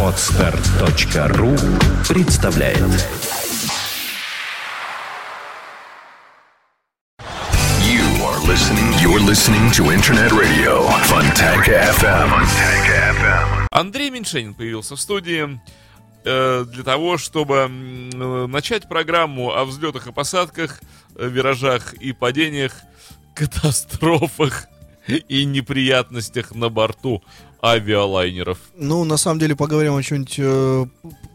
Отстар.ру представляет You are listening. You're listening to Internet Radio Fontanka FM. FM. Андрей Меньшенин появился в студии э, для того, чтобы э, начать программу о взлетах и посадках, э, виражах и падениях, катастрофах и неприятностях на борту авиалайнеров. Ну, на самом деле, поговорим о чем-нибудь э,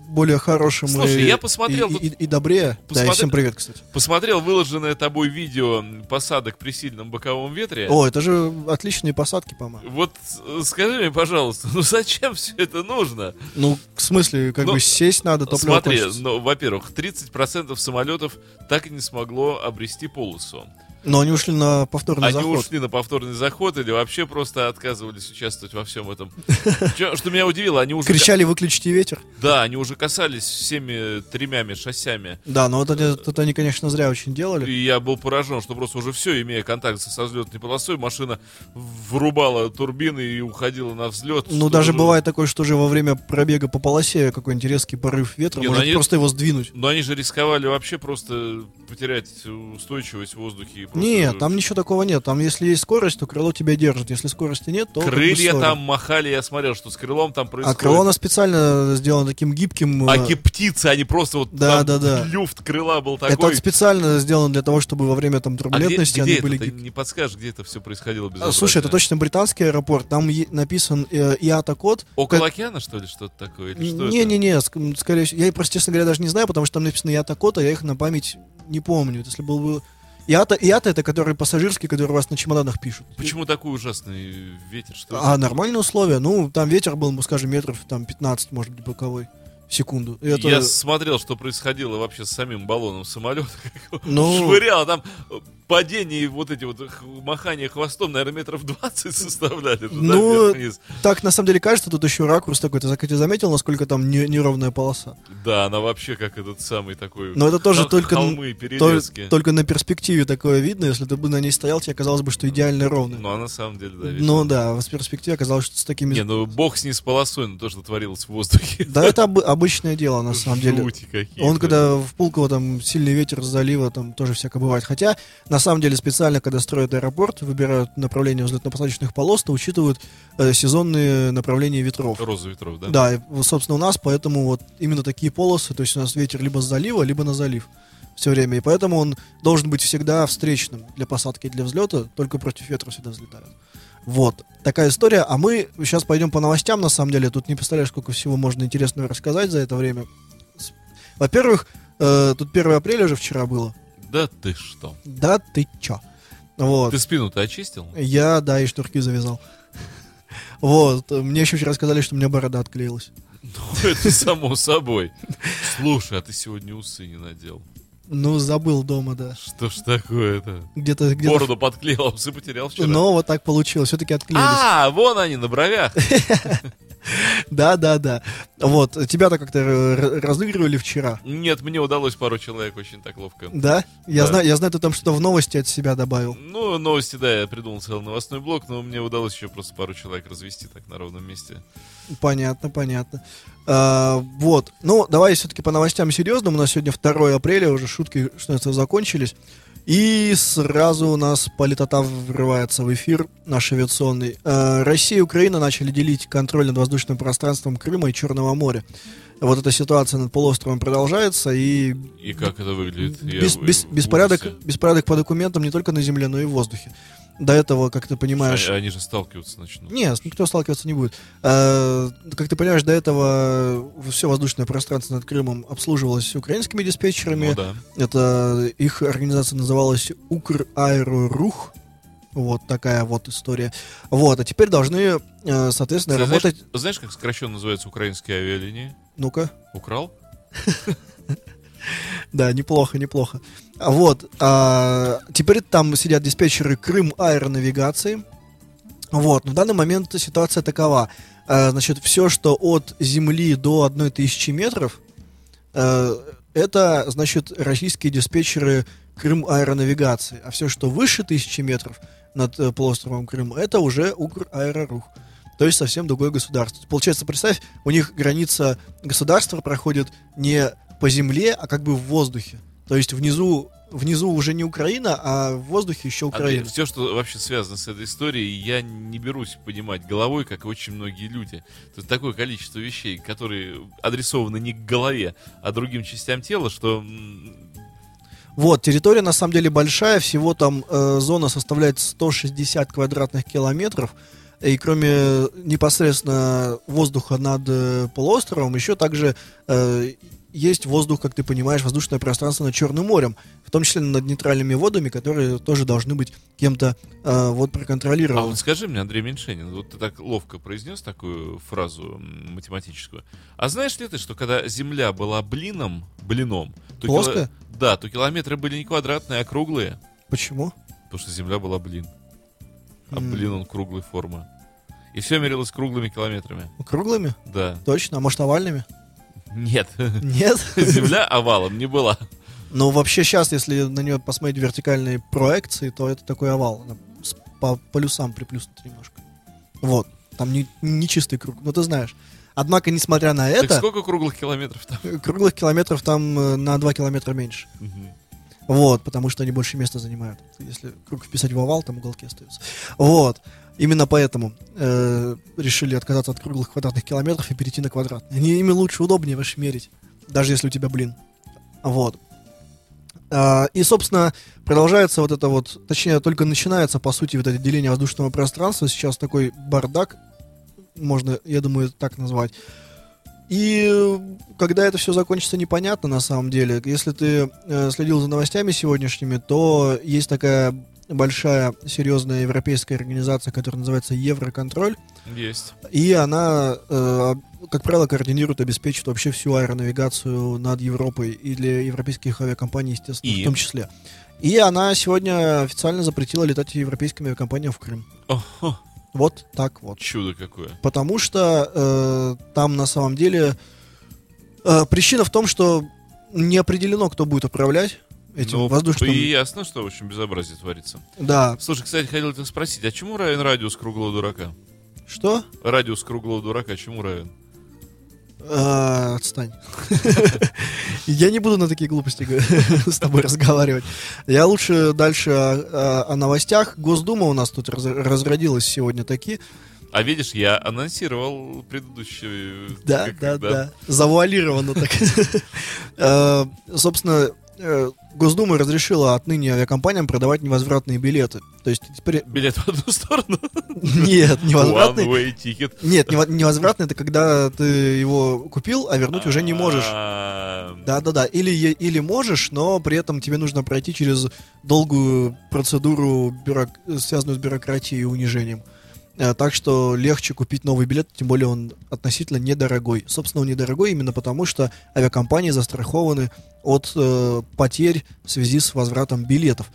более хорошем Слушай, и, я посмотрел и, и- и добрее. Да, и всем привет, кстати. Посмотрел выложенное тобой видео посадок при сильном боковом ветре. О, это же отличные посадки, по-моему. Вот э, скажи мне, пожалуйста, ну зачем все это нужно? Ну, в смысле, как Ну, бы сесть надо, топливо Смотри, кончится. ну, во-первых, 30% самолетов так и не смогло обрести полосу. Но они ушли на повторный Они заход. ушли на повторный заход или вообще просто отказывались участвовать во всем этом. Что меня удивило, они уже... Кричали, выключите ветер. Да, они уже касались всеми тремя шоссями. Да, но вот это, это они, конечно, зря очень делали. И я был поражен, что просто уже все, имея контакт со взлетной полосой, машина врубала турбины и уходила на взлет. Ну, даже бывает такое, что уже во время пробега по полосе какой-нибудь резкий порыв ветра может они- просто его сдвинуть. Но они же рисковали вообще просто потерять устойчивость в воздухе. Просто- Нет, там ничего такого нет. Там, если есть скорость, то крыло тебя держит. Если скорости нет, то... Крылья там махали, я смотрел, что с крылом там А происходит. крыло оно специально сделано таким гибким. э, Аки птицы, они просто вот Да, да, да. люфт крыла был Это такой. специально сделано для того, чтобы во время там А где, турбулентности где они это? были гибкие. не подскажешь, где это все происходило без А, Слушай, это точно британский аэропорт. Там написан э, ИАТА-код. Около Как- океана, что ли, что-то такое? Это? Не-не-не, ск- скорее всего. Я просто, честно говоря, даже не знаю, потому что там написано ИАТА-код, а я их на память не помню. Если был бы... ИАТА, ИАТА это который пассажирский, который у вас на чемоданах пишут. Почему такой ужасный ветер? Что А это? нормальные условия. Ну, там ветер был, ну, скажем, метров там 15, может быть, боковой в секунду. И это- Я смотрел, что происходило вообще с самим баллоном самолета. Ну- Швырял, там падение и вот эти вот махания хвостом, наверное, метров 20 составляли. туда, Ну, вверх-вниз. Так, на самом деле, кажется, тут еще ракурс такой. Ты, зак- ты заметил, насколько там не- неровная полоса? Да, она вообще как этот самый такой... Но это тоже только, Холмы, перелески. только на перспективе такое видно. Если ты бы на ней стоял, тебе казалось бы, что идеально ровно. Ну, а на самом деле, да, Ну да, с перспективы оказалось, что с такими... Не, ну бог с ней с полосой, но то, что творилось в воздухе. Да, это обы- обычное дело, на самом деле. Какие-то. Он, когда в Пулково там сильный ветер с залива, там тоже всякое бывает. Хотя, на самом деле, специально, когда строят аэропорт, выбирают направление взлетно-посадочных полос, то учитывают э, сезонные направления ветров. Роза ветров, да? Да, и, собственно, у нас поэтому вот именно такие полосы, то есть у нас ветер либо с залива, либо на залив все время, и поэтому он должен быть всегда встречным для посадки и для взлета, только против ветра всегда взлетают. Вот, такая история, а мы сейчас пойдем по новостям, на самом деле, тут не представляешь, сколько всего можно интересного рассказать за это время. Во-первых, э, тут 1 апреля же вчера было. Да ты что? Да ты чё? Вот. Ты спину-то очистил? Я, да, и шнурки завязал. Вот, мне еще вчера сказали, что у меня борода отклеилась. Ну, это само собой. Слушай, а ты сегодня усы не надел. Ну, забыл дома, да. Что ж такое-то? Где-то, где-то. Бороду подклеил, а усы потерял вчера. Но вот так получилось, все-таки отклеились. А, вон они, на бровях. Да, да, да. Вот, тебя-то как-то р- разыгрывали вчера. Нет, мне удалось пару человек очень так ловко. Да? Я Да. знаю, я знаю, ты там что-то в новости от себя добавил. Ну, новости, да, я придумал целый новостной блок, но мне удалось еще просто пару человек развести так на ровном месте. Понятно, понятно. А, вот. Ну, давай все-таки по новостям серьезным. У нас сегодня 2 апреля, уже шутки, что это закончились. И сразу у нас политота врывается в эфир наш авиационный. А, Россия и Украина начали делить контроль над воздушным пространством Крыма и Черного моря. Вот эта ситуация над полуостровом продолжается, и И как это выглядит? Бес- в беспорядок, беспорядок по документам не только на земле, но и в воздухе. До этого, как ты понимаешь... Они же сталкиваться начнут. Нет, никто сталкиваться не будет. А, как ты понимаешь, до этого все воздушное пространство над Крымом обслуживалось украинскими диспетчерами. Ну да. Это их организация называлась Украэрорух. Вот такая вот история. Вот, а теперь должны, э, соответственно, Ты знаешь, работать. знаешь, как сокращенно называются украинские авиалинии? Ну-ка. Украл? Да, неплохо, неплохо. А Вот. а, теперь там сидят диспетчеры Крым аэронавигации. Вот. В данный момент ситуация такова. А, значит, все, что от земли до 1000 метров, э, это, значит, российские диспетчеры Крым аэронавигации. А все, что выше 1000 метров над э, полуостровом Крым, это уже Укр Аэрорух. то есть совсем другое государство. Получается, представь, у них граница государства проходит не по земле, а как бы в воздухе. То есть внизу, внизу уже не Украина, а в воздухе еще Украина. все, что вообще связано с этой историей, я не берусь понимать головой, как и очень многие люди. Тут такое количество вещей, которые адресованы не к голове, а другим частям тела, что Вот, территория на самом деле большая, всего там э, зона составляет 160 квадратных километров. И кроме непосредственно воздуха над э, полуостровом, еще также э, есть воздух, как ты понимаешь, воздушное пространство над Черным морем, в том числе над нейтральными водами, которые тоже должны быть кем-то э, вот А проконтролированы. вот скажи мне, Андрей Меньшенин, вот ты так ловко произнес такую фразу математическую. А знаешь ли ты, что когда Земля была блином, блином, то кило- Плоская? да, то километры были не квадратные, а круглые, Почему? потому что Земля была блин. А блин он круглой формы. И все мерилось круглыми километрами. Круглыми? Да. Точно? А может овальными? Нет. Нет? Земля овалом не была. Но вообще сейчас, если на нее посмотреть вертикальные проекции, то это такой овал. С- по полюсам приплюснут немножко. Вот. Там не, не чистый круг, ну ты знаешь. Однако, несмотря на Так это, сколько круглых километров там? круглых километров там э, на 2 километра меньше. Мгм. Вот, потому что они больше места занимают. Если круг вписать в овал, там уголки остаются. Вот. Именно поэтому э, решили отказаться от круглых квадратных километров и перейти на квадратные. Они ими лучше, удобнее вообще мерить. Даже если у тебя блин. Вот. А, и, собственно, продолжается вот это вот, точнее, только начинается, по сути, вот это деление воздушного пространства. Сейчас такой бардак, можно, я думаю, так назвать. И э, когда это все закончится, непонятно на самом деле. Если ты э, следил за новостями сегодняшними, то есть такая большая, серьезная европейская организация, которая называется Евроконтроль. Есть. И она, э, как правило, координирует, обеспечивает вообще всю аэронавигацию над Европой и для европейских авиакомпаний, естественно, И? в том числе. И она сегодня официально запретила летать европейским авиакомпаниям в Крым. Ого, Вот так вот. чудо какое. Потому что э, там на самом деле э, причина в том, что не определено, кто будет управлять этим Ну, воздушным. И ясно, что, в общем, безобразие творится. Да. Слушай, кстати, хотел тебя спросить, а чему равен радиус круглого дурака? Что? Радиус круглого дурака чему равен? Э, отстань. Я не буду на такие глупости с тобой разговаривать. Я лучше дальше о, о- о новостях. Госдума у нас тут раз- разродилась сегодня таки. А видишь, я анонсировал предыдущий... Да, как- да, да. Завуалированно так. Э, Собственно, э, Госдума разрешила отныне авиакомпаниям продавать невозвратные билеты. То есть теперь... Билет в одну сторону. Нет, невозвратный. One-way ticket. Нет, нево- невозвратный это когда ты его купил, а вернуть уже не можешь. Да-да-да, или, или можешь, но при этом тебе нужно пройти через долгую процедуру, бюрок- связанную с бюрократией и унижением. Э, Так что легче купить новый билет, тем более он относительно недорогой. Собственно, он недорогой именно потому, что авиакомпании застрахованы от э, потерь в связи с возвратом билетов.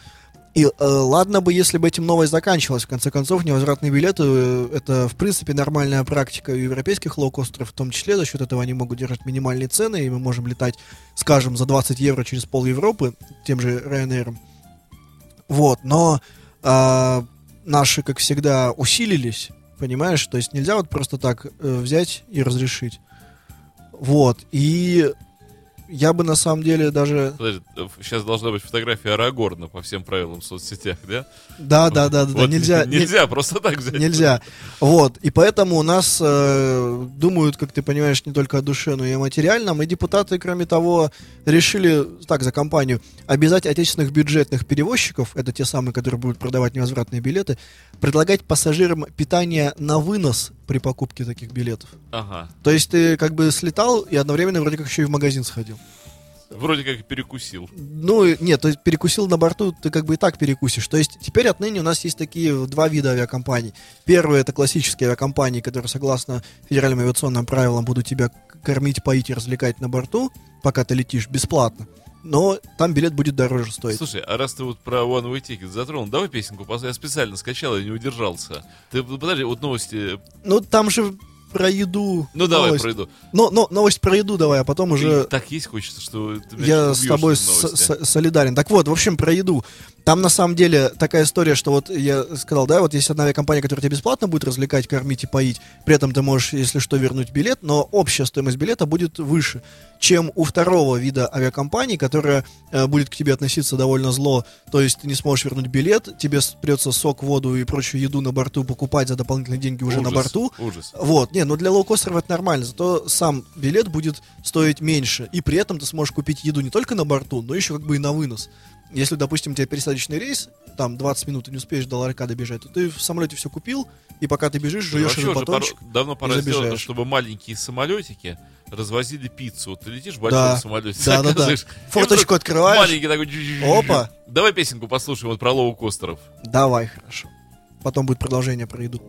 И э, ладно бы, если бы этим новость заканчивалась. В конце концов, невозвратные билеты э, это, в принципе, нормальная практика у европейских лоукостеров, в том числе за счет этого они могут держать минимальные цены, и мы можем летать, скажем, за 20 евро через пол Европы, тем же Ryanair. Вот, но а, наши, как всегда, усилились, понимаешь? То есть нельзя вот просто так э, взять и разрешить. Вот, и я бы на самом деле даже... Подожди, сейчас должна быть фотография Арагорна по всем правилам в соцсетях, да? Да, да, да, да, да, Вот нельзя... не- Нельзя просто так взять. Нельзя. Вот. И поэтому у нас э, думают, как ты понимаешь, не только о душе, но и о материальном. И депутаты, кроме того, решили, так, за компанию, обязать отечественных бюджетных перевозчиков, это те самые, которые будут продавать невозвратные билеты, предлагать пассажирам питание на вынос при покупке таких билетов. Ага. То есть ты как бы слетал и одновременно вроде как еще и в магазин сходил. Вроде как перекусил. Ну, нет, то есть перекусил на борту, ты как бы и так перекусишь. То есть теперь отныне у нас есть такие два вида авиакомпаний. Первые это классические авиакомпании, которые согласно федеральным авиационным правилам будут тебя кормить, поить и развлекать на борту, пока ты летишь бесплатно. Но там билет будет дороже стоить. Слушай, а раз ты вот про One Way Ticket затронул, давай песенку, я специально скачал и не удержался. Ты подожди, вот новости. Ну, там же про еду. Ну давай новость. пройду. Но, но, новость про еду давай, а потом уже... Так есть хочется, что ты Я с тобой с- солидарен. Так вот, в общем, про еду. Там на самом деле такая история, что вот я сказал, да, вот есть одна авиакомпания, которая тебя бесплатно будет развлекать, кормить и поить. При этом ты можешь, если что, вернуть билет, но общая стоимость билета будет выше, чем у второго вида авиакомпании, которая э, будет к тебе относиться довольно зло. То есть ты не сможешь вернуть билет, тебе придется сок, воду и прочую еду на борту покупать за дополнительные деньги уже на Ужас, борту. Ужас. Вот, не, ну для лоукостеров это нормально, зато сам билет будет стоить меньше, и при этом ты сможешь купить еду не только на борту, но еще как бы и на вынос. Если, допустим, у тебя пересадочный рейс, там 20 минут, ты не успеешь до ларька добежать, то ты в самолете все купил, и пока ты бежишь, жуешь этот уже пора- батончик. давно пора и сделать, чтобы маленькие самолетики развозили пиццу. Ты летишь в Да. большом самолете, Да, да, да. и Форточку открываешь. Маленький такой. Опа. Давай песенку послушаем вот про лоукостеров. Давай, хорошо. Потом будет продолжение про еду.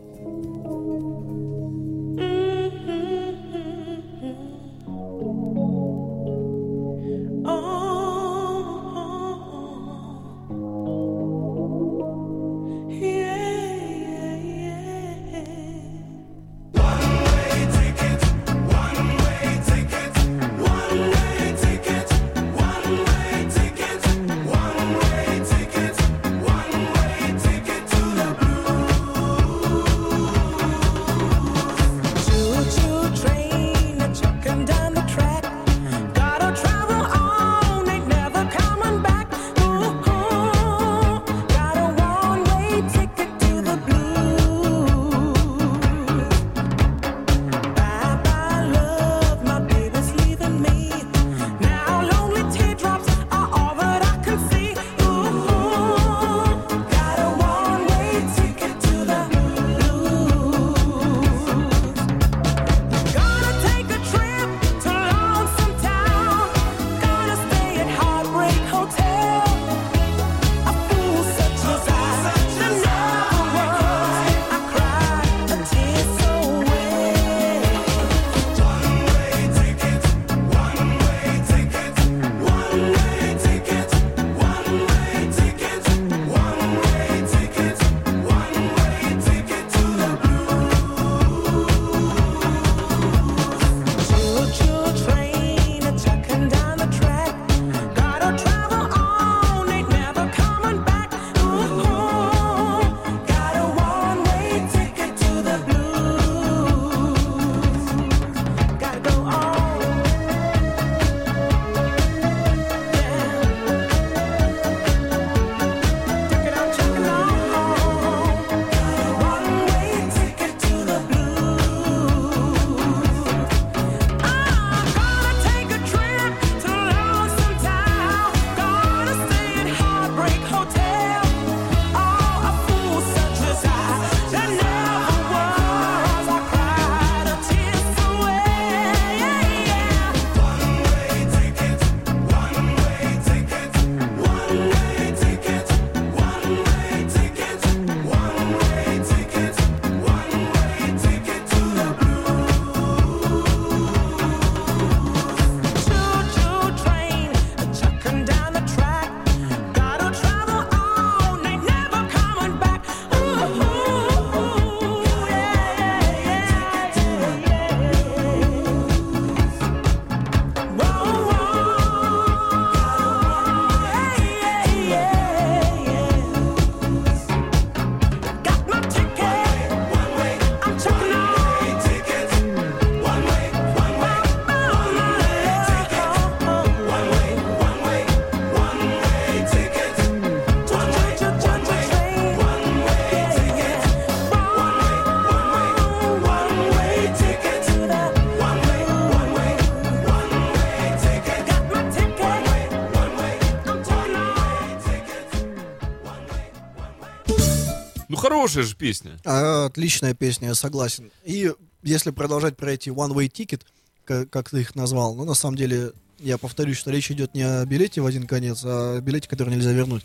Хорошая же песня. А, Отличная песня, я согласен. И если продолжать про эти one-way ticket, ка- как ты их назвал, ну, на самом деле, я повторюсь, что речь идет не о билете в один конец, а о билете, который нельзя вернуть,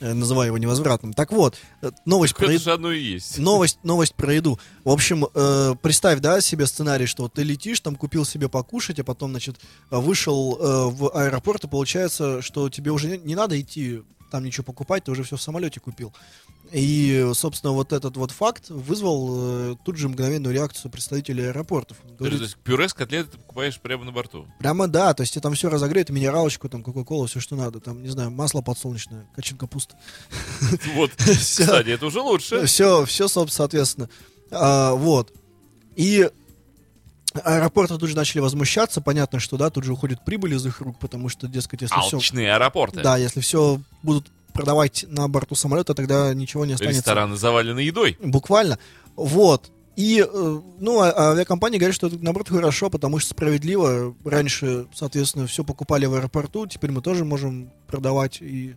э, называя его невозвратным. Так вот, э, новость Так про еду- одно и есть. Новость, новость про еду. В общем, э, представь, да, себе сценарий, что ты летишь, там купил себе покушать, а потом, значит, вышел э, в аэропорт, и получается, что тебе уже не, не надо идти там ничего покупать, ты уже все в самолете купил. И, собственно, вот этот вот факт вызвал э, тут же мгновенную реакцию представителей аэропортов. Он То говорит, есть пюре с котлеты ты покупаешь прямо на борту. Прямо да, то есть тебе там все разогреют, минералочку, там, кока-колу, все, что надо. Там, не знаю, масло подсолнечное, качин капуста. Вот, кстати, это уже лучше. Все, все, соответственно. А, вот. И аэропорты тут же начали возмущаться. Понятно, что, да, тут же уходит прибыль из их рук, потому что, дескать, если все... Алчные аэропорты. Да, если все будут продавать на борту самолета, тогда ничего не останется. Рестораны завалены едой. Буквально. Вот. И, э, ну, а- авиакомпании говорят, что это, наоборот, хорошо, потому что справедливо. Раньше, соответственно, все покупали в аэропорту, теперь мы тоже можем продавать и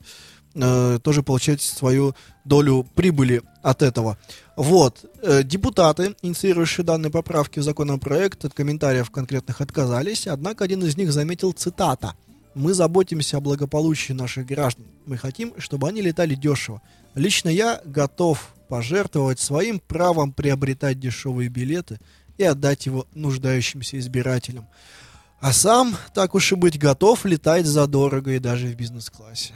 э, тоже получать свою долю прибыли от этого. Вот. Э, депутаты, инициировавшие данные поправки в законопроект, от комментариев конкретных отказались, однако один из них заметил цитата. «Мы заботимся о благополучии наших граждан. Мы хотим, чтобы они летали дешево. Лично я готов пожертвовать своим правом приобретать дешевые билеты и отдать его нуждающимся избирателям. А сам, так уж и быть, готов летать задорого и даже в бизнес-классе.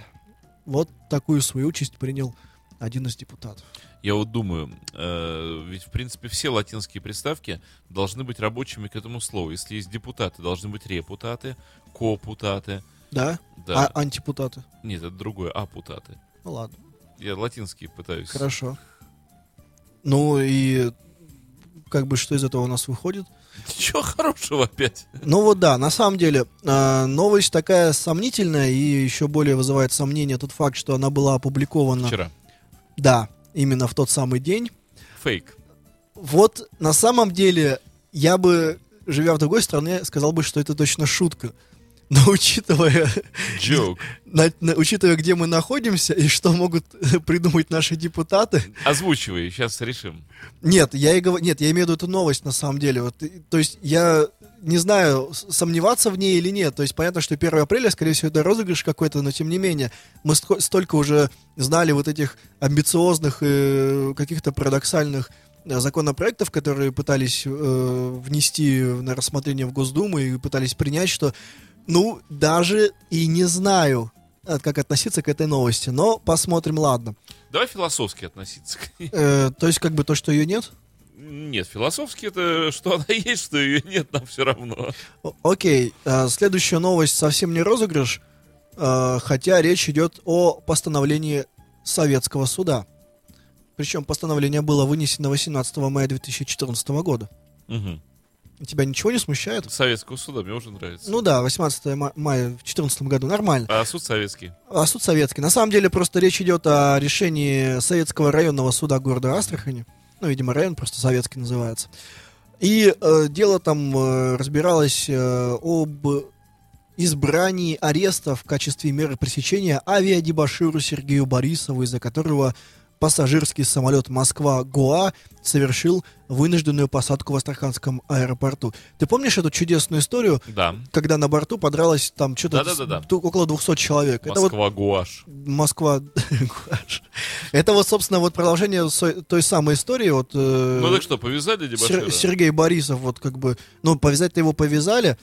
Вот такую свою участь принял один из депутатов. Я вот думаю, э, ведь, в принципе, все латинские приставки должны быть рабочими к этому слову. Если есть депутаты, должны быть репутаты, копутаты. Да? Да. А антипутаты? Нет, это другое, апутаты. Ну ладно, Я латинские пытаюсь. хорошо. Ну и как бы что из этого у нас выходит? Чего хорошего опять? Ну вот да, на самом деле, э, новость такая сомнительная и еще более вызывает сомнение тот факт, что она была опубликована, Вчера. да, именно в тот самый день. Фейк. Вот на самом деле я бы, живя в другой стране, сказал бы, что это точно шутка. Но учитывая, на- на- учитывая, где мы находимся и что могут придумать наши депутаты, Озвучивай, сейчас решим. Нет, я и говорю, нет, я имею в виду эту новость на самом деле. Вот, то есть я не знаю, сомневаться в ней или нет. То есть понятно, что 1 апреля, скорее всего, это розыгрыш какой-то, но тем не менее мы сто- столько уже знали вот этих амбициозных и каких-то парадоксальных э, законопроектов, которые пытались э, внести на рассмотрение в Госдуму и пытались принять, что, ну, даже и не знаю, э, как относиться к этой новости. Но посмотрим, ладно. Давай философски относиться к ней. Э, то есть как бы то, что ее нет? Нет, философски это что она есть, что ее нет, нам все равно. Окей, э, следующая новость совсем не розыгрыш, э, хотя речь идет о постановлении советского суда. Причем постановление было вынесено 18 мая 2014 года. Мгм. Тебя ничего не смущает? Советского суда мне уже нравится. Ну да, 18 ма- мая в 2014 году, нормально. А суд советский. А суд советский. На самом деле просто речь идет о решении Советского районного суда города Астрахани. Ну, видимо, район просто советский называется. И э, дело там э, разбиралось э, об избрании ареста в качестве меры пресечения авиадебаширу Сергею Борисову, из-за которого пассажирский самолет Москва-Гоа совершил вынужденную посадку в Астраханском аэропорту. Ты помнишь эту чудесную историю, Да. когда на борту подралось там что-то Да-да-да-да. ду- около 200 человек? Это вот Москва Гуаш. Москва. Гуаш. Это вот, собственно, вот продолжение той самой истории. Вот, э, Ну так что, повязали дебашира? Сер- Сергей Борисов, вот как бы, ну, повязать-то его повязали.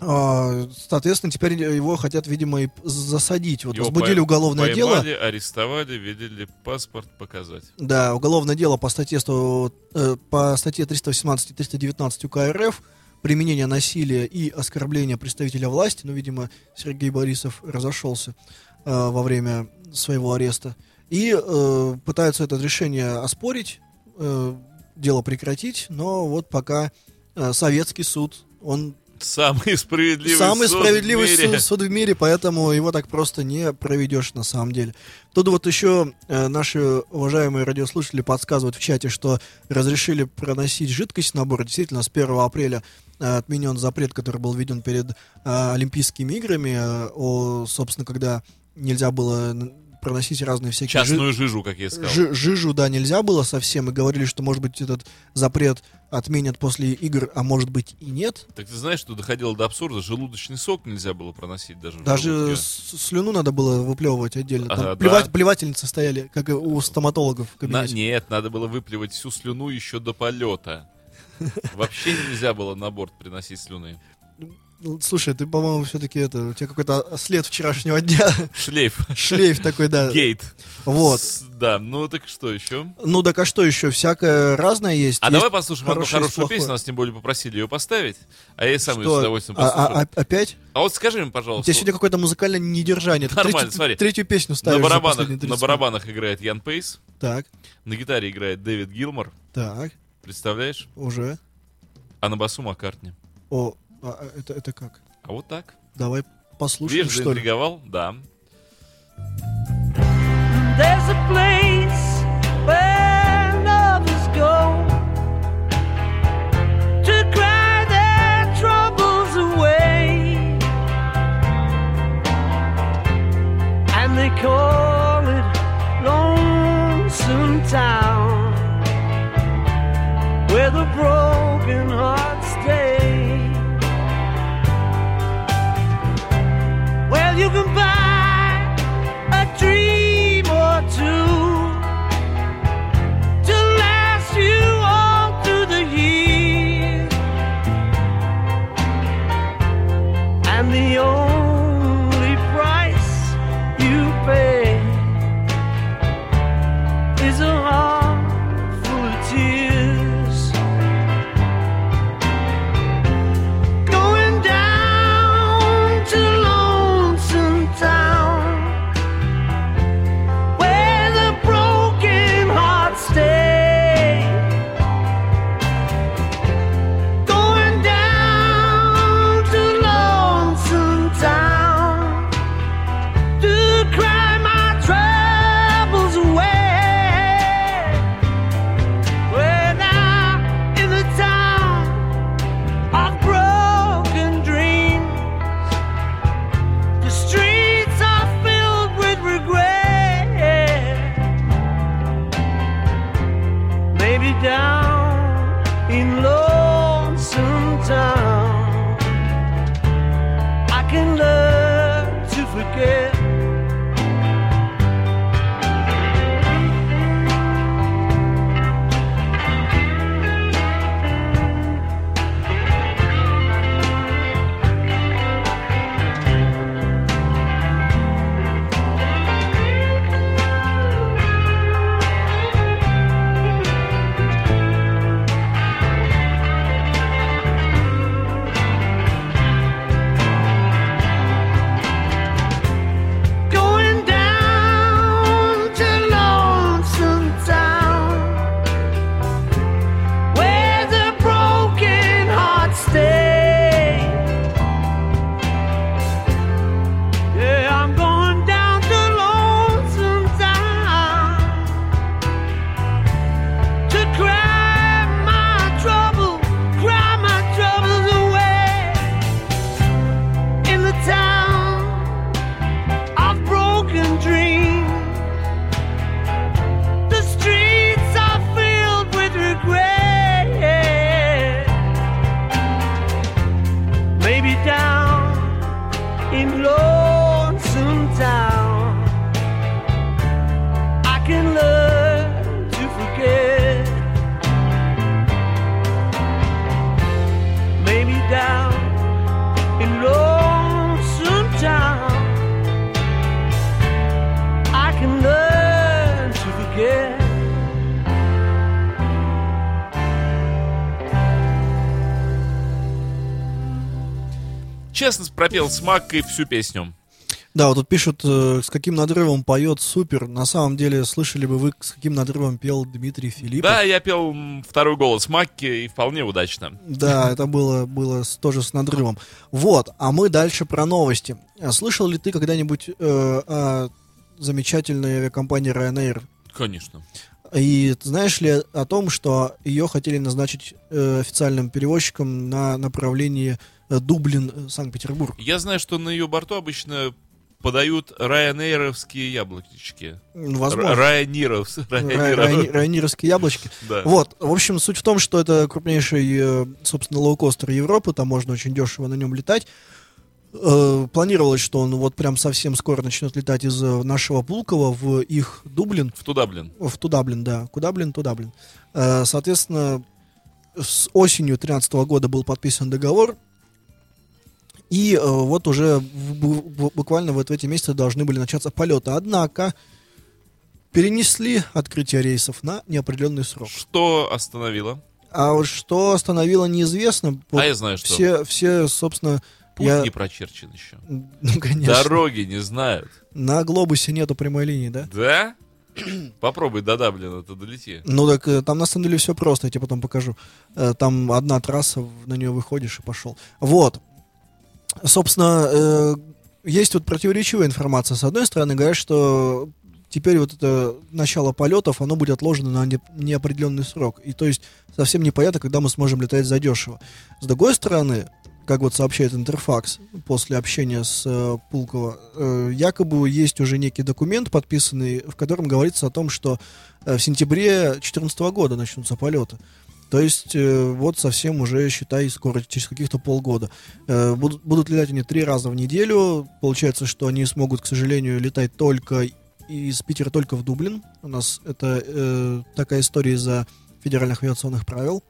А, соответственно, теперь его хотят, видимо, и засадить. Вот Его возбудили уголовное дело. Поймали, арестовали, велели паспорт показать. Да, уголовное дело по статье, 100, э, по статье 318 и 319 УК РФ применение насилия и оскорбления представителя власти. Ну, видимо, Сергей Борисов разошелся э, во время своего ареста. И э, пытаются это решение оспорить, э, дело прекратить, но вот пока э, советский суд, он Самый справедливый Самый суд в справедливый мире. суд, в мире, поэтому его так просто не проведешь на самом деле. Тут вот еще э, наши уважаемые радиослушатели подсказывают в чате, что разрешили проносить жидкость на борт. Действительно, с 1 апреля э, отменен запрет, который был введен перед э, Олимпийскими играми, э, о, собственно, когда нельзя было проносить разные всякие жи- Частную жижу, как я сказал. Жи- жижу, да, нельзя было совсем, и говорили, что, может быть, этот запрет отменят после игр, а может быть и нет. Так ты знаешь, что доходило до абсурда? Желудочный сок нельзя было проносить даже Даже слюну надо было выплевывать отдельно. Там Ага, плевать- да. плевательницы стояли, как у стоматологов в На- кабинете. нет, надо было выплевать всю слюну еще до полета. Вообще нельзя было на борт приносить слюны. Слушай, ты, по-моему, все-таки это, у тебя какой-то след вчерашнего дня, Шлейф. шлейф такой, да. Гейт. Вот. С- Да, ну так что еще? Ну, так а что еще? Всякое разное есть. А Есть давай послушаем одну хорошую песню, нас тем более попросили ее поставить, а я и сам ее с Что? удовольствием А- а- послушаю. а- опять? А вот скажи им, У пожалуйста, тебя сегодня какое-то музыкальное недержание. Нормально, третью, смотри. третью песню на ставишь за барабанах, последние 30 на барабанах играет Ян Пейс, Так, на гитаре играет Дэвид Гилмор, так, представляешь? уже. А на басу Маккартни. О, а, а, это, это как? А вот так. Давай послушаем, Видишь, что ли. заинтриговал? Да. There's a place where lovers go to cry their troubles away, and they call it Lonesome Town, you buy пропел с Маккой всю песню. Да, вот тут пишут, э, с каким надрывом поет супер. На самом деле, слышали бы вы, с каким надрывом пел Дмитрий Филиппов? Да, я пел второй голос Макки и вполне удачно. Да, это было, было тоже с надрывом. Вот, а мы дальше про новости. А Слышал ли ты когда-нибудь э, о замечательной авиакомпании Ryanair? Конечно. И знаешь ли о том, что ее хотели назначить э, официальным перевозчиком на направлении э, Дублин-Санкт-Петербург? Я знаю, что на ее борту обычно подают райанейровские яблочки. М, Возможно. Р- Райанировс- Рай- Райаниров. райни- Райнировские яблочки. Да. Вот, в общем, суть в том, что это крупнейший, э, собственно, лоукостер Европы, там можно очень дешево на нем летать. Э, Планировалось, что он вот прям совсем скоро начнет летать из э, нашего Пулково в их Дублин, В туда, блин. в Тудаблин, да, куда, блин, туда, блин. Э, Соответственно, с осенью 2013 года был подписан договор И э, вот уже буквально вот в эти месяцы должны были начаться полеты. Однако перенесли открытие рейсов на неопределенный срок. Что остановило? А вот что остановило, неизвестно. Вот А я знаю, что. все, все, собственно, Путь я... не прочерчен еще. Ну, конечно. Дороги не знают. На глобусе нету прямой линии, да? Да? Попробуй до Даблина-то долети. Ну так э, там на самом деле все просто, я тебе потом покажу. Э, Там одна трасса, на нее выходишь и пошел. Вот. Собственно, э, есть вот противоречивая информация. С одной стороны, говорят, что теперь вот это начало полетов, оно будет отложено на не- неопределенный срок. И то есть совсем непонятно, когда мы сможем летать задешево. С другой стороны, как вот сообщает Интерфакс после общения с э, Пулково, э, якобы есть уже некий документ, подписанный, в котором говорится о том, что э, в сентябре 2014 года начнутся полеты. То есть э, вот совсем уже, считай, скоро, через каких-то полгода. Э, будут, будут летать они три раза в неделю. Получается, что они смогут, к сожалению, летать только из Питера только в Дублин. У нас это э, такая история из-за федеральных авиационных правил,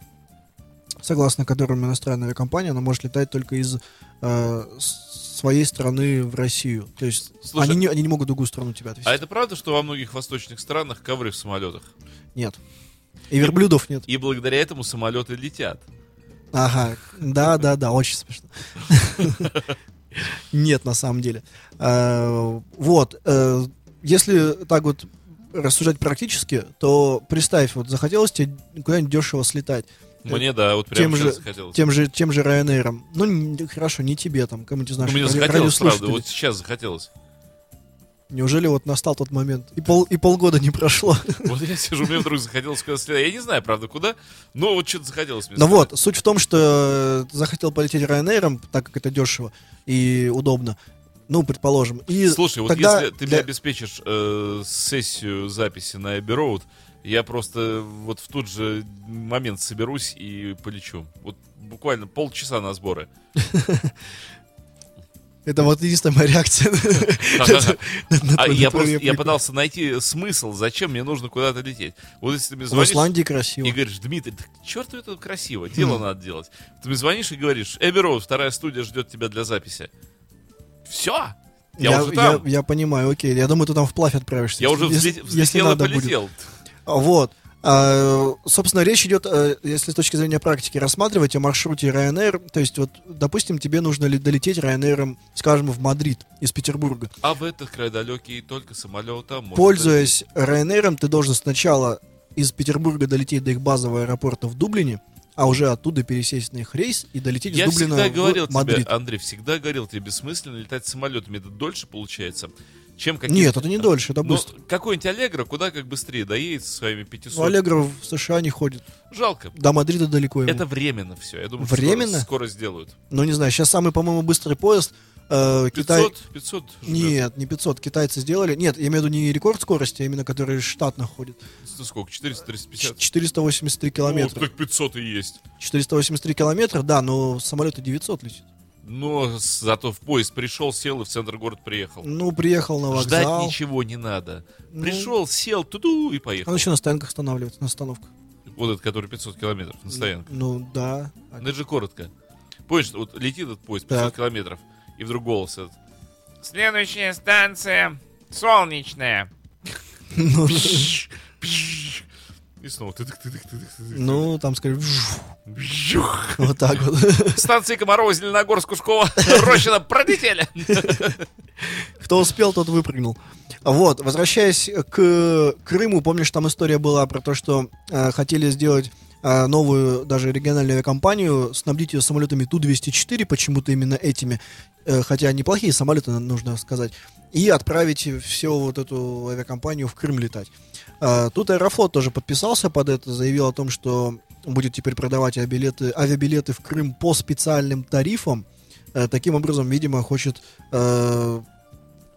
согласно которым иностранная авиакомпания она может летать только из э, своей страны в Россию. То есть Слушай, они, не, они не могут другую страну тебя отвезти. А это правда, что во многих восточных странах ковры в самолетах? Нет. И верблюдов нет. И благодаря этому самолеты летят. Ага, да, да, да, очень смешно. Нет, на самом деле. Э, Вот, э, если так вот рассуждать практически, то представь, вот захотелось тебе куда-нибудь дешево слетать. Мне, да, вот прямо Тем же, захотелось. тем же, тем же Ryanair. Ну, хорошо, не тебе, там, кому-нибудь из Ну, мне захотелось, правда, вот сейчас захотелось. Неужели вот настал тот момент? И, пол, и полгода не прошло. Вот я сижу, мне вдруг захотелось следовать. Я не знаю, правда, куда, но вот что-то захотелось мне Ну сказать. вот, суть в том, что э, захотел полететь Ryanair, так как это дешево и удобно. Ну, предположим. И Слушай, вот если ты для- мне обеспечишь э, сессию записи на Abbey Road, я просто вот в тот же момент соберусь и полечу. Вот буквально полчаса на сборы. Это вот единственная моя реакция. Я я пытался найти смысл, зачем мне нужно куда-то лететь. Вот если ты мне В звонишь Исландии и красиво. говоришь, Дмитрий, да черту это красиво, дело надо делать. Ты мне звонишь и говоришь, Эбби Роуд, вторая студия ждет тебя для записи. Все, я, Я, уже я- там. я понимаю, окей. Я думаю, ты там вплавь отправишься. Я уже если- взлет- если взлетел и надо будет. полетел. А, Вот. А, собственно, речь идет, э, если с точки зрения практики рассматривать, о маршруте Ryanair. То есть, вот, допустим, тебе нужно долететь Ryanair, скажем, в Мадрид из Петербурга. А в этот край далекий только самолетом. Пользуясь Ryanair, ты должен сначала из Петербурга долететь до их базового аэропорта в Дублине, а уже оттуда пересесть на их рейс и долететь Я из Дублина всегда говорил в Мадрид. тебе, Андрей, всегда говорил тебе, бессмысленно летать самолетами. Это дольше получается, чем какие Нет, это не дольше, это Ну, быстро. какой-нибудь Аллегро куда как быстрее доедет со своими 500. Ну, Аллегро в США не ходит. Жалко. До Мадрида далеко ему. Это временно все. Я думаю, Временно? Скоро, скоро сделают. Ну, не знаю, сейчас самый, по-моему, быстрый поезд. э, Китай... 500, 500 жмет. Нет, не 500, китайцы сделали. Нет, я имею в виду не рекорд скорости, а именно который штатно ходит. Ну, сколько? 400, 350? Ч- 483 Ну, километра. так 500 и есть. 483 километра, да, но самолет 900 летит. Но зато в поезд пришел, сел и в центр города приехал. Ну, приехал на Ждать вокзал. ничего не надо. Ну. Пришел, сел, туду и поехал. Он еще на стоянках останавливается, на остановках. Вот этот, который 500 километров на стоянке. Ну, да. Ну, это же коротко. Помнишь, вот летит этот поезд 500 Так. километров, и вдруг голос этот. Следующая станция Солнечная. Ну, И снова тыдык, тыдык, тыдык, тыдык. Ну, там, скорее, Вжух. вот так вот. Станции Комарова, Зеленогорск, Кушкова, Рощина пролетели. Кто успел, тот выпрыгнул. Вот, возвращаясь к Крыму, помнишь, там история была про то, что э, хотели сделать э, новую даже региональную авиакомпанию, снабдить ее самолетами Ту-204, почему-то именно этими, э, хотя неплохие самолеты, нужно сказать, и отправить всю вот эту авиакомпанию в Крым летать. Э, тут Аэрофлот тоже подписался под это, заявил о том, что будет теперь продавать авиабилеты, авиабилеты в Крым по специальным тарифам. Э, таким образом, видимо, хочет э,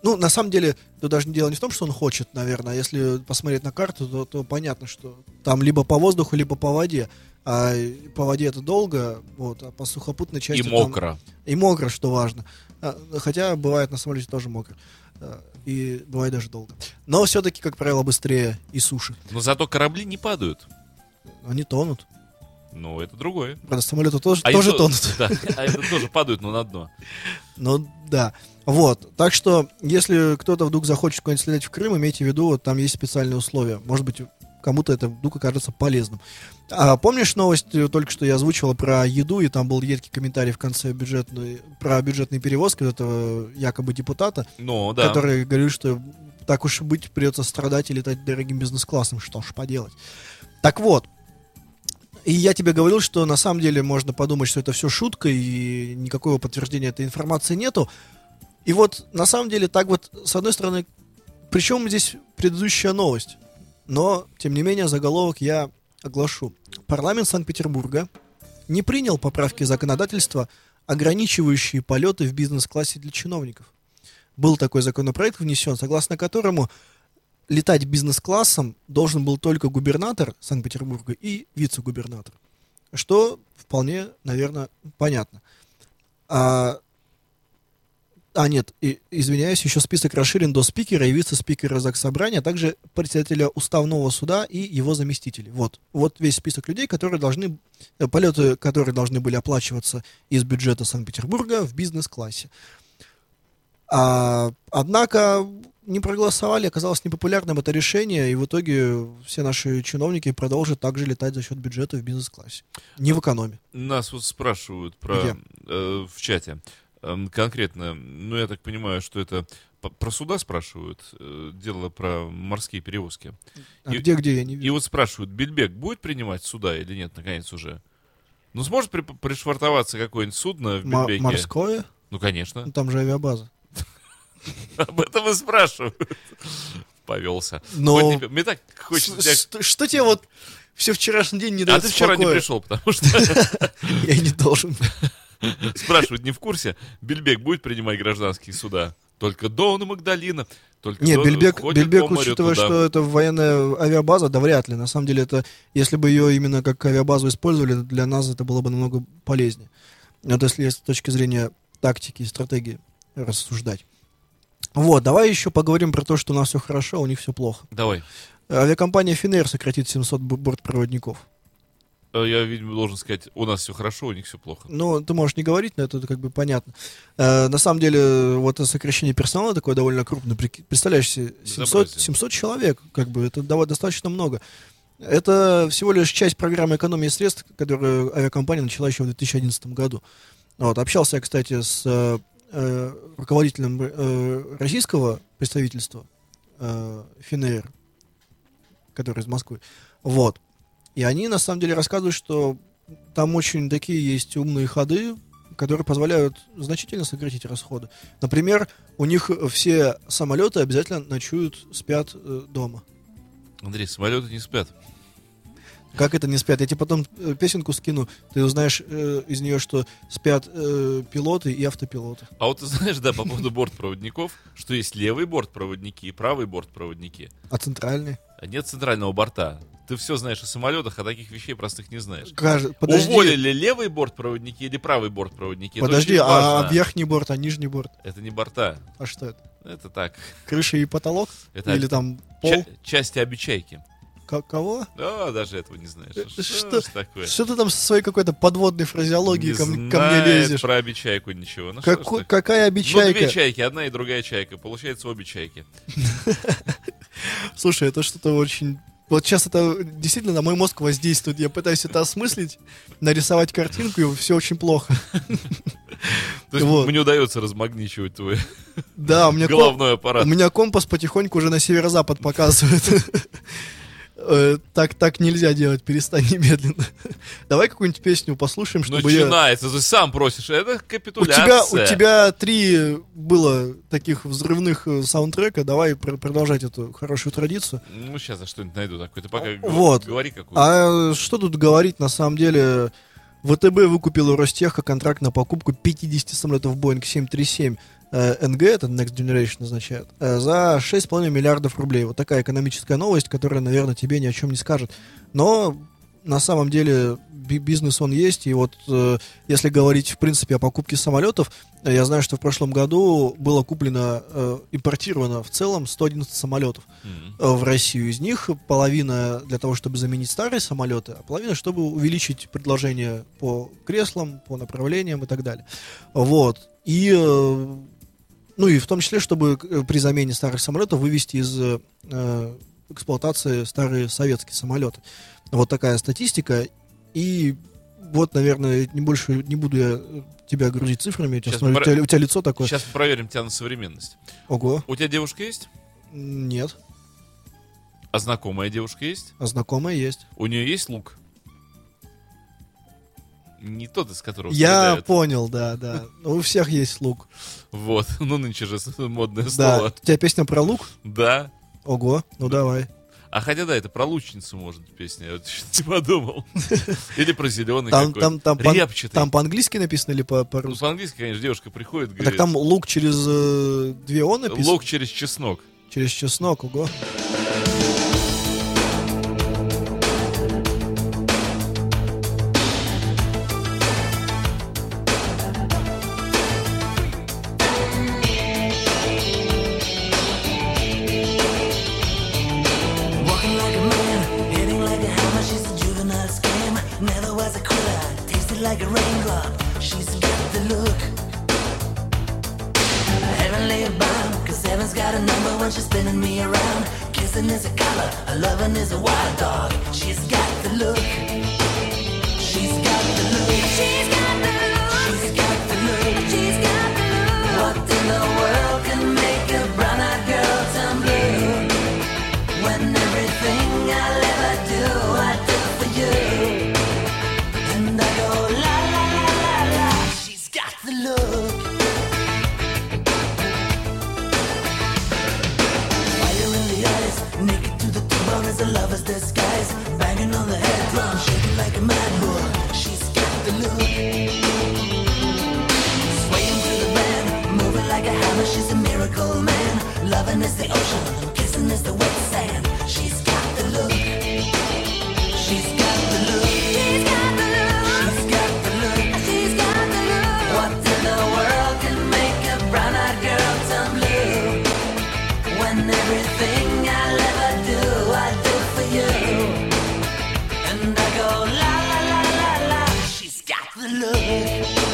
ну, на самом деле, тут даже дело не в том, что он хочет, наверное. а Если посмотреть на карту, то, то понятно, что там либо по воздуху, либо по воде. А по воде это долго, вот, а по сухопутной части... И там- мокро. И мокро, что важно. А, Хотя бывает на самолете тоже мокро. И бывает даже долго. Но все-таки, как правило, быстрее и суше. Но зато корабли не падают. Они тонут. Ну, это другое. Правда, самолеты тоже, А тоже это- тонут. Да, а это тоже падают, но на дно. Ну да. Вот. Так что, если кто-то вдруг захочет куда-нибудь слетать в Крым, имейте в виду, вот там есть специальные условия. Может быть, кому-то это вдруг окажется полезным. А помнишь новость, э, только что я озвучивал про еду, и там был едкий комментарий в конце бюджетной, про бюджетные перевозки вот этого якобы депутата, Ну, да. который говорит, что так уж и быть, придется страдать и летать дорогим бизнес-классом. Что ж поделать. Так вот, и я тебе говорил, что на самом деле можно подумать, что это все шутка, и никакого подтверждения этой информации нету. И вот на самом деле так вот, с одной стороны, причем здесь предыдущая новость, но, тем не менее, заголовок я оглашу. Парламент Санкт-Петербурга не принял поправки законодательства, ограничивающие полеты в бизнес-классе для чиновников. Был такой законопроект внесен, согласно которому летать бизнес-классом должен был только губернатор Санкт-Петербурга и вице-губернатор. Что вполне, наверное, понятно. А, а, нет, и- извиняюсь, еще список расширен до спикера и вице-спикера Заксобрания, а также председателя уставного суда и его заместителей. Вот, вот весь список людей, которые должны, э, полеты, которые должны были оплачиваться из бюджета Санкт-Петербурга в бизнес-классе. А, однако не проголосовали, оказалось непопулярным это решение, и в итоге все наши чиновники продолжат также летать за счет бюджета в бизнес-классе. Не в экономе. Нас вот спрашивают про Где? э, в чате. Конкретно, ну, я так понимаю, что это про суда спрашивают, э, дело про морские перевозки. А И- где-где я не И вижу. вот спрашивают, Бельбек будет принимать суда или нет, наконец уже? Ну, сможет при- пришвартоваться какое-нибудь судно в М- Бельбеке? морское? Ну, конечно. Ну, Там же авиабаза. Об этом и спрашивают. Повелся. Но- Мне так хочется Что, тебе вот все вчерашний день не А дает ты вчера не пришел, потому что Я не должен. спрашивают, не в курсе, Бельбек будет принимать гражданские суда? Только Дон и Магдалина. Только Нет, Бельбек, Бельбек учитывая, туда. что это военная авиабаза, да вряд ли. На самом деле, это, если бы ее именно как авиабазу использовали, для нас это было бы намного полезнее. Вот если с точки зрения тактики и стратегии рассуждать. Вот, давай еще поговорим про то, что у нас все хорошо, а у них все плохо. Давай. Авиакомпания Finnair сократит 700 б- бортпроводников. Э, Я, видимо, должен сказать, у нас все хорошо, у них все плохо. Ну, ты можешь не говорить, но это как бы понятно. Э, на самом деле, вот сокращение персонала такое довольно крупное. Представляешь себе, 700, Безобразие. 700 человек, как бы, это достаточно много. Это всего лишь часть программы экономии средств, которую авиакомпания начала еще в 2011 году. Вот, общался я, кстати, с э, э, руководителем э, российского представительства э, Finnair, который из Москвы. Вот. И они, на самом деле, рассказывают, что там очень такие есть умные ходы, которые позволяют значительно сократить расходы. Например, у них все самолеты обязательно ночуют, спят э, дома. Андрей, самолеты не спят. Как это не спят? Я тебе потом э, песенку скину, ты узнаешь э, из нее, что спят э, пилоты и автопилоты. А вот ты знаешь, да, по поводу бортпроводников, что есть левый бортпроводники и правый бортпроводники. А центральные? А нет центрального борта. Ты все знаешь о самолетах, а таких вещей простых не знаешь. Каж- Подожди, Уволили левый бортпроводники или правый бортпроводники? Это подожди, а верхний борт, а нижний борт? Это не борта. А что это? Это так. Крыша и потолок? Это Или там пол? ча- части обечайки. Ко- кого? А, даже этого не знаешь. Э, Что, что- такое? Что ты там со своей какой-то подводной фразеологией Не ко, ко мне лезешь? про обечайку ничего. Ну, что Какой- такое? какая Ну, обечайка? две чайки, одна и другая чайка. Получается обе чайки. Слушай, это что-то очень... Вот сейчас это действительно на мой мозг воздействует. Я пытаюсь это осмыслить, нарисовать картинку, и все очень плохо. То есть Вот. мне удается размагничивать твой Да, у меня, головной у аппарат. меня компас потихоньку уже на северо-запад показывает. Э, Так, так нельзя делать, перестань немедленно. Давай какую-нибудь песню послушаем, чтобы я... Начинается, ты сам просишь. Это У капитуляция. тебя, у тебя три было таких взрывных э, саундтрека. Давай пр- продолжать эту хорошую традицию. Ну, сейчас я что-нибудь найду такое. Ты пока Вот. говори какую. А что тут говорить, на самом деле, ВТБ выкупил у Ростеха контракт на покупку 50 самолетов Boeing 737 э, NG, это Next Generation означает, э, за 6,5 миллиардов рублей. Вот такая экономическая новость, которая, наверное, тебе ни о чем не скажет. Но на самом деле би- бизнес он есть, и вот э, если говорить, в принципе, о покупке самолетов, э, я знаю, что в прошлом году было куплено, э, импортировано в целом 111 самолетов э, в Россию. Из них половина для того, чтобы заменить старые самолеты, а половина, чтобы увеличить предложение по креслам, по направлениям и так далее. Вот. И, э, ну и в том числе, чтобы э, при замене старых самолетов вывести из э, эксплуатации старые советские самолеты. Вот такая статистика. И вот, наверное, не больше не буду я э, тебя грузить цифрами. Я Сейчас смотрю, мы у, тебя, у тебя лицо такое. Сейчас мы проверим тебя на современность. Ого. У тебя девушка есть? Нет. А знакомая девушка есть? А знакомая есть. У нее есть лук? Не тот, из которого Я стреляют. понял, да, да. У всех есть лук. Вот, ну нынче же модное Да. слово. У тебя песня про лук? Да. Ого, ну давай. А хотя да, это про лучницу может песня, я вот не подумал. Или про зеленый Там, какой. там, там, Репчатый. там по-английски написано или по- Ну, по-русски? по-английски, конечно, девушка приходит, так говорит, там лук через э, две О написано? лук через чеснок. Через чеснок, ого. Walking La la la la la. She's got the look.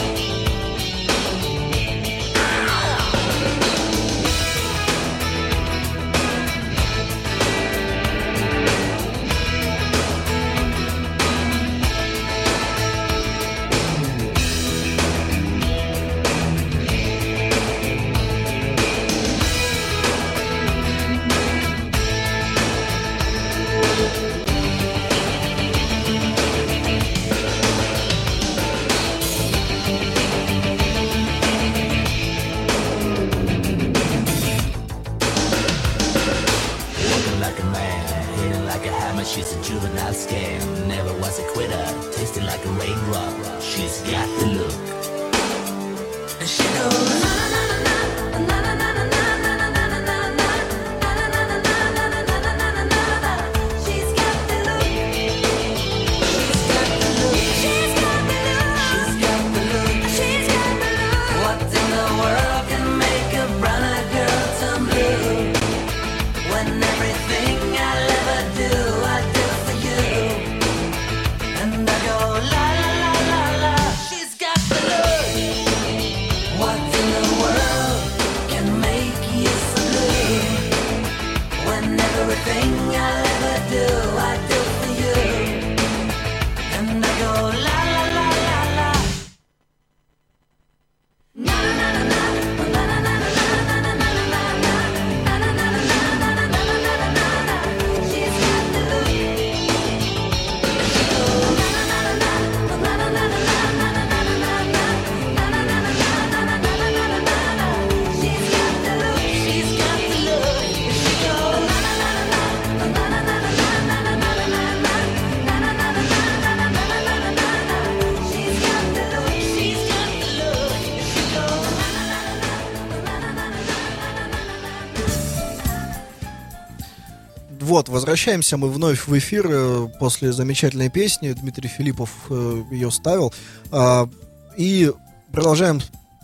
Вот, возвращаемся мы вновь в эфир э, после замечательной песни. Дмитрий Филиппов э, ее ставил. А, и продолжаем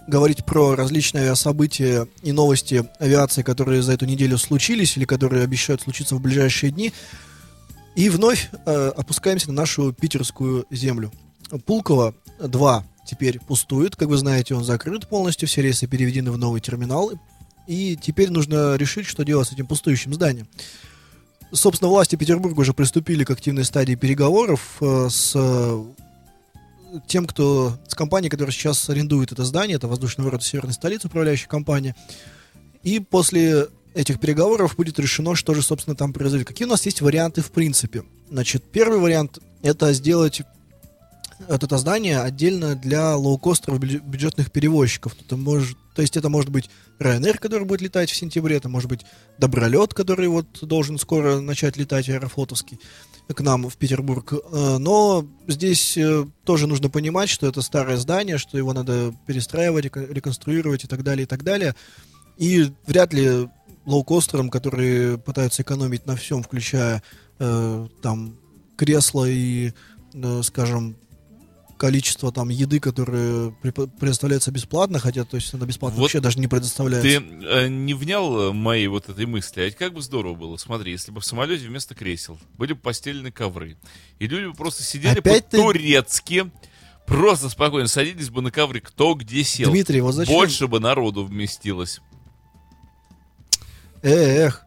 говорить про различные авиасобытия и новости авиации, которые за эту неделю случились или которые обещают случиться в ближайшие дни. И вновь э, опускаемся на нашу питерскую землю. Пулково 2 теперь пустует. Как вы знаете, он закрыт полностью, все рейсы переведены в новый терминал. И теперь нужно решить, что делать с этим пустующим зданием. Собственно, власти Петербурга уже приступили к активной стадии переговоров э, с э, тем, кто с компанией, которая сейчас арендует это здание, это воздушный ворота Северной столицы, управляющая компания. И после этих переговоров будет решено, что же, собственно, там произойдет. Какие у нас есть варианты в принципе? Значит, первый вариант это сделать вот это здание отдельно для лоукостеров бюдж- бюджетных перевозчиков. Это может, то есть это может быть Ryanair, который будет летать в сентябре, это может быть Добролет, который вот должен скоро начать летать аэрофлотовский к нам в Петербург. Э, Но здесь э, тоже нужно понимать, что это старое здание, что его надо перестраивать, реко- реконструировать и так далее, и так далее. И вряд ли лоукостерам, которые пытаются экономить на всем, включая э, там кресла и, э, скажем, количество там еды, препо- предоставляется бесплатно, хотя, то есть она бесплатно Вот вообще даже не предоставляется. Ты э, не внял э, моей вот этой мысли? А ведь как бы здорово было, смотри, если бы в самолете вместо кресел были бы постелены ковры, и люди бы просто сидели Опять ты- по-турецки, просто спокойно садились бы на ковры, кто где сел. Дмитрий, вот зачем? Больше бы народу вместилось. Эх.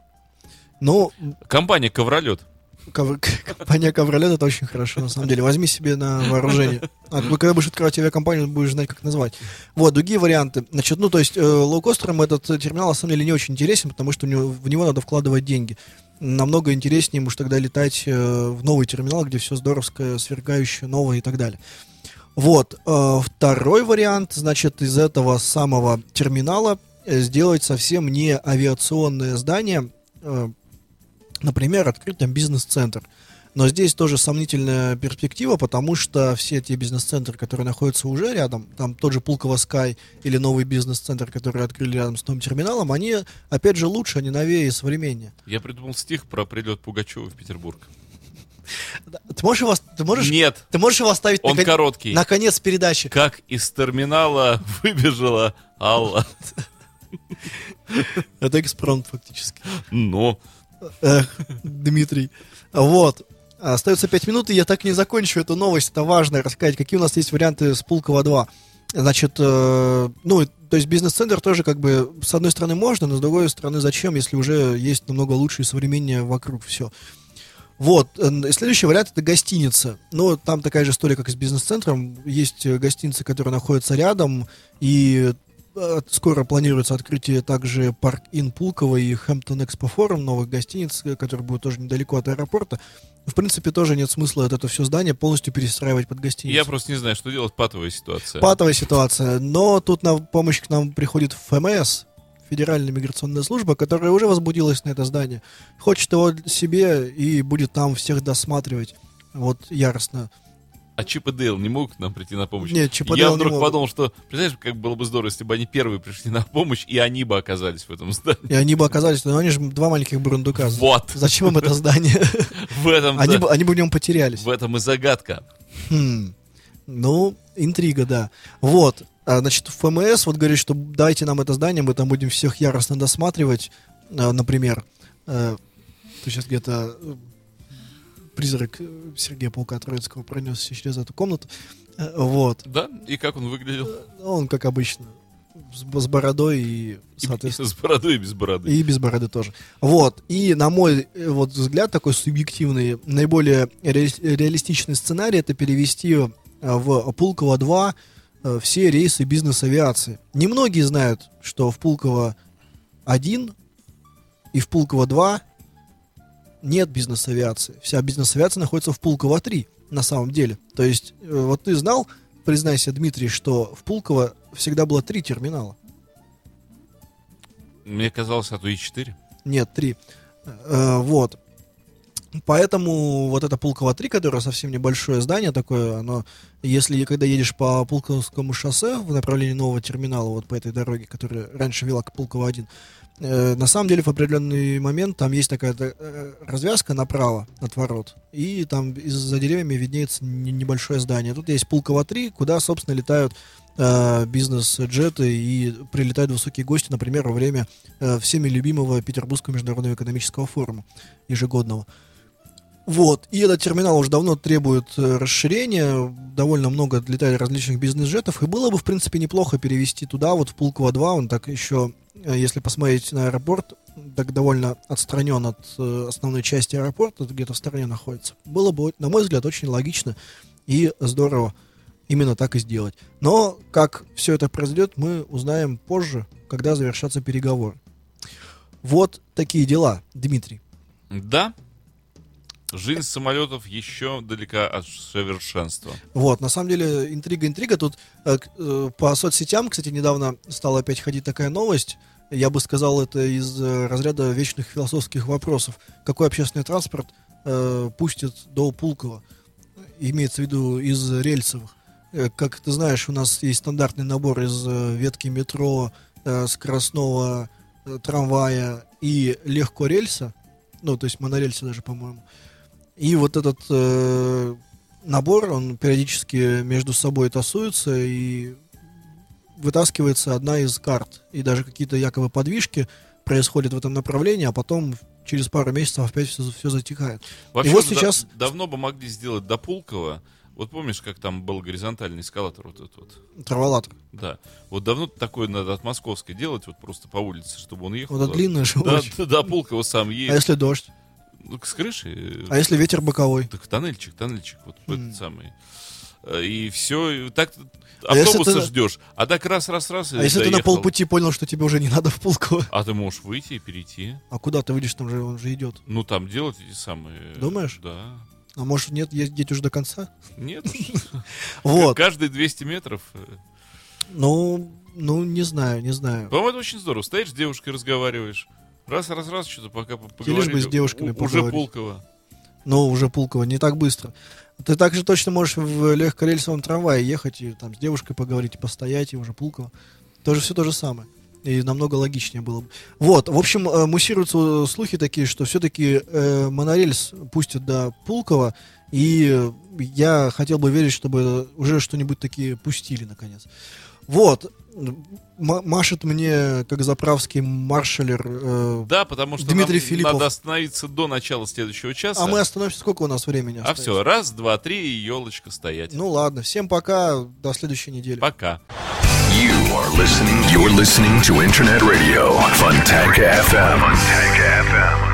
Ну, Компания «Ковролет». Ковр- Компания Ковролет это очень хорошо, на самом деле. Возьми себе на вооружение. А ну, когда будешь открывать авиакомпанию, будешь знать, как назвать. Вот, другие варианты. Значит, ну, то есть, э, лоукостерам этот э, терминал, на самом деле, не очень интересен, потому что у него- в него надо вкладывать деньги. Намного интереснее ему тогда летать э, в новый терминал, где все здоровское, свергающее, новое и так далее. Вот. э, второй вариант, значит, из этого самого терминала э, сделать совсем не авиационное здание, э, например, открыть там бизнес-центр. Но здесь тоже сомнительная перспектива, потому что все те бизнес-центры, которые находятся уже рядом, там тот же Пулково Скай или новый бизнес-центр, который открыли рядом с новым терминалом, они, опять же, лучше, они новее и современнее. Я придумал стих про прилет Пугачева в Петербург. Ты можешь его, ты можешь, Нет, ты можешь его оставить он на, короткий. на конец передачи? Как из терминала выбежала Алла. Это экспромт фактически. Но Дмитрий. Вот. Остается 5 минут, и я так и не закончу эту новость. Это важно рассказать, какие у нас есть варианты с Пулково 2. Значит, э, ну, то есть бизнес-центр тоже как бы с одной стороны можно, но с другой стороны зачем, если уже есть намного лучше и современнее вокруг все. Вот, э, следующий вариант это гостиница. Ну, там такая же история, как и с бизнес-центром. Есть э, гостиницы, которые находятся рядом, и скоро планируется открытие также Парк Ин Пулково и Хэмптон Экспо Форум, новых гостиниц, э, которые будут тоже недалеко от аэропорта. В принципе, тоже нет смысла это все здание полностью перестраивать под гостиницу. я просто не знаю, что делать, патовая ситуация. Патовая ситуация. Но тут на помощь к нам приходит ФМС, Федеральная миграционная служба, которая уже возбудилась на это здание. Хочет его себе и будет там всех досматривать. Вот яростно. А Чип и Дейл не могут нам прийти на помощь? Нет, Чип и Я Дейл не вдруг могут. подумал, что, представляешь, как было бы здорово, если бы они первые пришли на помощь, и они бы оказались в этом здании. И они бы оказались, но они же два маленьких бурундука. Вот. Зачем им это здание? В этом, Они бы, они бы в нем потерялись. в этом и загадка. Хм. Ну, интрига, да. Вот. А, значит, ФМС вот говорит, что дайте нам это здание, мы там будем всех яростно досматривать, а, например. э, то сейчас где-то э, призрак э, Сергея Паука Троицкого пронесся через эту комнату. Э, вот. Да? И как он выглядел? Он, как обычно, с, бородой и, И соответственно, с бородой и без бороды. и без бороды тоже. Вот. И на мой э, вот взгляд такой субъективный, наиболее ре- реалистичный сценарий это перевести э, в Пулково 2 э, все рейсы бизнес-авиации. Немногие знают, что в Пулково 1 и в Пулково 2 нет бизнес-авиации. Вся бизнес-авиация находится в Пулково 3 на самом деле. То есть, э, вот ты знал, признайся, Дмитрий, что в Пулково всегда было три терминала. Мне казалось, а то и четыре. Нет, три. Э, вот. Поэтому вот это Пулково 3, которое совсем небольшое здание такое, оно, если когда едешь по Пулковскому шоссе в направлении нового терминала, вот по этой дороге, которая раньше вела к Пулково 1, Э, на самом деле, в определенный момент там есть такая э, развязка направо от ворот, и там из- за деревьями виднеется не- небольшое здание. Тут есть Пулково-3, куда, собственно, летают э, бизнес-джеты и прилетают высокие гости, например, во время э, всеми любимого Петербургского международного экономического форума ежегодного. Вот, и этот терминал уже давно требует э, расширения, довольно много летает различных бизнес-джетов, и было бы, в принципе, неплохо перевести туда, вот в Пулково-2, он так еще, э, если посмотреть на аэропорт, так довольно отстранен от э, основной части аэропорта, где-то в стороне находится. Было бы, на мой взгляд, очень логично и здорово именно так и сделать. Но как все это произойдет, мы узнаем позже, когда завершатся переговоры. Вот такие дела, Дмитрий. Да, жизнь самолетов еще далека от совершенства. Вот, на самом деле, интрига-интрига. Тут э, э, по соцсетям, кстати, недавно стала опять ходить такая новость. Я бы сказал, это из э, разряда вечных философских вопросов. Какой общественный транспорт э, пустят до Пулково? Имеется в виду из рельсовых. Э, как ты знаешь, у нас есть стандартный набор из э, ветки метро, э, скоростного э, трамвая и легко рельса. Ну, то есть монорельса даже, по-моему. И вот этот э, набор, он периодически между собой тасуется и вытаскивается одна из карт. И даже какие-то якобы подвижки происходят в этом направлении, а потом через пару месяцев опять все, все затихает. Вообще, вот уже да- сейчас- давно бы могли сделать до Пулково. Вот помнишь, как там был горизонтальный эскалатор вот этот вот? Траволатор. Да. Вот давно такое надо от Московской делать, вот просто по улице, чтобы он ехал. Вот это длинная же Да, да, до Пулково сам А едет. если дождь? Ну, с крыши. А если ветер боковой? Так тоннельчик, тоннельчик, вот М. этот самый. Э, И все, так А автобуса ты- ждешь, а так раз, раз, раз. и А если ты на доехал. полпути понял, что тебе уже не надо в Пулково? А ты можешь выйти и перейти. А куда ты выйдешь, там же он же идет. Ну, там делать эти самые... Думаешь? Да. А может нет, ездить уже до конца? Нет. Вот. Каждые 200 метров. э, Ну, ну, не знаю, не знаю. По-моему, это очень здорово. Стоишь с девушкой, разговариваешь. Раз, раз, раз, что-то пока по- Хотелось бы поговорили. с девушками У- Уже поговорить. Пулково. Но уже Пулково, не так быстро. Ты также точно можешь в легкорельсовом трамвае ехать и там с девушкой поговорить, и постоять, и уже Пулково. Тоже все то же самое. И намного логичнее было бы. Вот, в общем, э, муссируются слухи такие, что все-таки монорельс пустят до Пулково, и я хотел бы верить, чтобы уже что-нибудь такие пустили, наконец. Вот. Машет мне, как заправский маршалер, э, Да, потому что Дмитрий нам Филиппов. надо остановиться до начала следующего часа. а мы остановимся, сколько у нас времени А остается? все, раз, два, три, и елочка стоять. Ну ладно, всем пока, до следующей недели. Пока. You are listening. You're listening to Internet Radio, Funtank FM. Funtank FM.